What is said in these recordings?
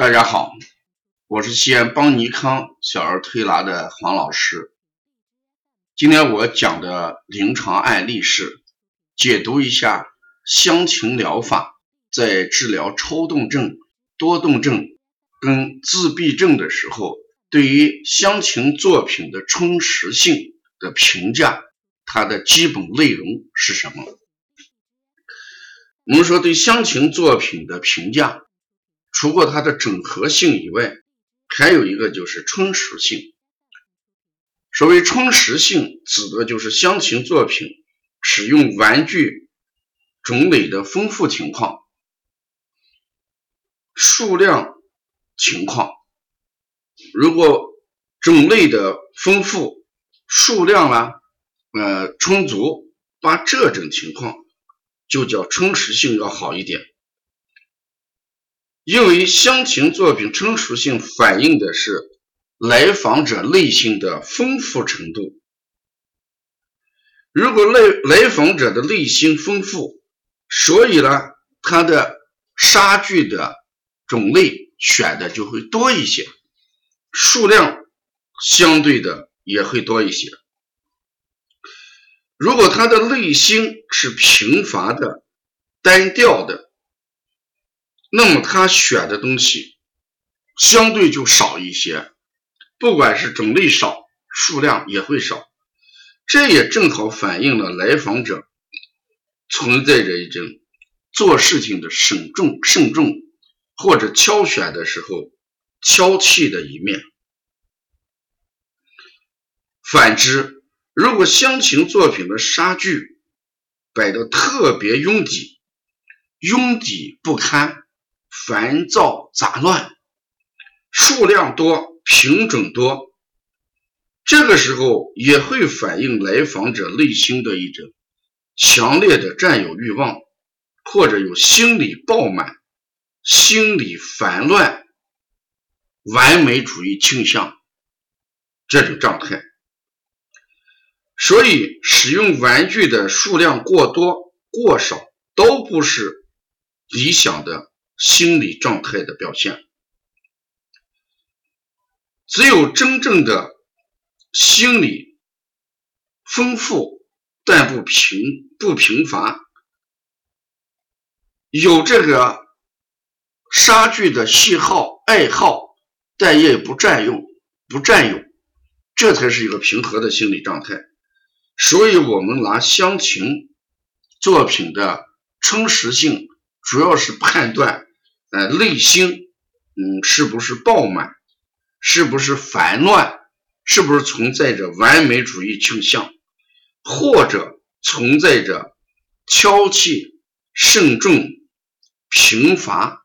大家好，我是西安邦尼康小儿推拿的黄老师。今天我讲的临床案例是解读一下香芹疗法在治疗抽动症、多动症跟自闭症的时候，对于香芹作品的充实性的评价，它的基本内容是什么？我们说对香芹作品的评价。除过它的整合性以外，还有一个就是充实性。所谓充实性，指的就是箱型作品使用玩具种类的丰富情况、数量情况。如果种类的丰富、数量啊，呃充足，把这种情况就叫充实性要好一点。因为香芹作品成熟性反映的是来访者内心的丰富程度。如果来来访者的内心丰富，所以呢，他的杀具的种类选的就会多一些，数量相对的也会多一些。如果他的内心是贫乏的、单调的。那么他选的东西相对就少一些，不管是种类少，数量也会少。这也正好反映了来访者存在着一种做事情的慎重、慎重，或者挑选的时候挑剔的一面。反之，如果香芹作品的杀具摆的特别拥挤，拥挤不堪。烦躁杂乱，数量多，品种多，这个时候也会反映来访者内心的一种强烈的占有欲望，或者有心理爆满、心理烦乱、完美主义倾向这种状态。所以，使用玩具的数量过多、过少，都不是理想的。心理状态的表现，只有真正的心理丰富但不平不贫乏，有这个杀具的喜好爱好，但也不占用不占有，这才是一个平和的心理状态。所以，我们拿香芹作品的充实性，主要是判断。呃，内心，嗯，是不是饱满？是不是烦乱？是不是存在着完美主义倾向？或者存在着挑剔、慎重、贫乏、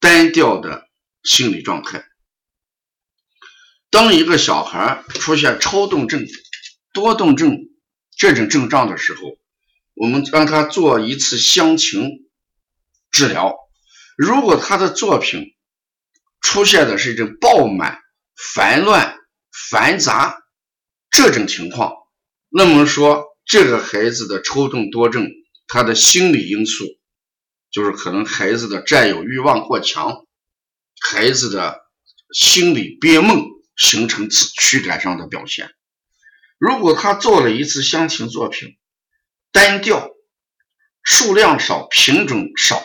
单调的心理状态？当一个小孩出现超动症、多动症这种症状的时候，我们让他做一次香情治疗。如果他的作品出现的是一种爆满、烦乱、繁杂这种情况，那么说这个孩子的抽动多症，他的心理因素就是可能孩子的占有欲望过强，孩子的心理憋闷形成此躯干上的表现。如果他做了一次香芹作品，单调、数量少、品种少。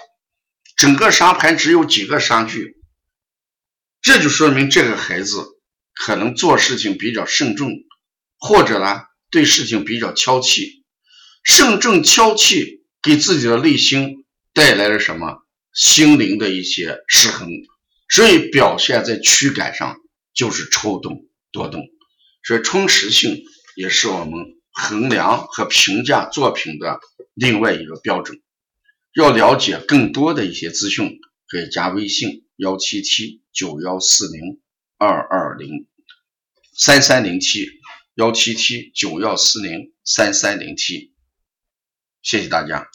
整个沙盘只有几个沙具，这就说明这个孩子可能做事情比较慎重，或者呢对事情比较挑剔。慎重挑剔给自己的内心带来了什么？心灵的一些失衡，所以表现在躯干上就是抽动多动。所以充实性也是我们衡量和评价作品的另外一个标准。要了解更多的一些资讯，可以加微信幺七七九幺四零二二零三三零七幺七七九幺四零三三零七，谢谢大家。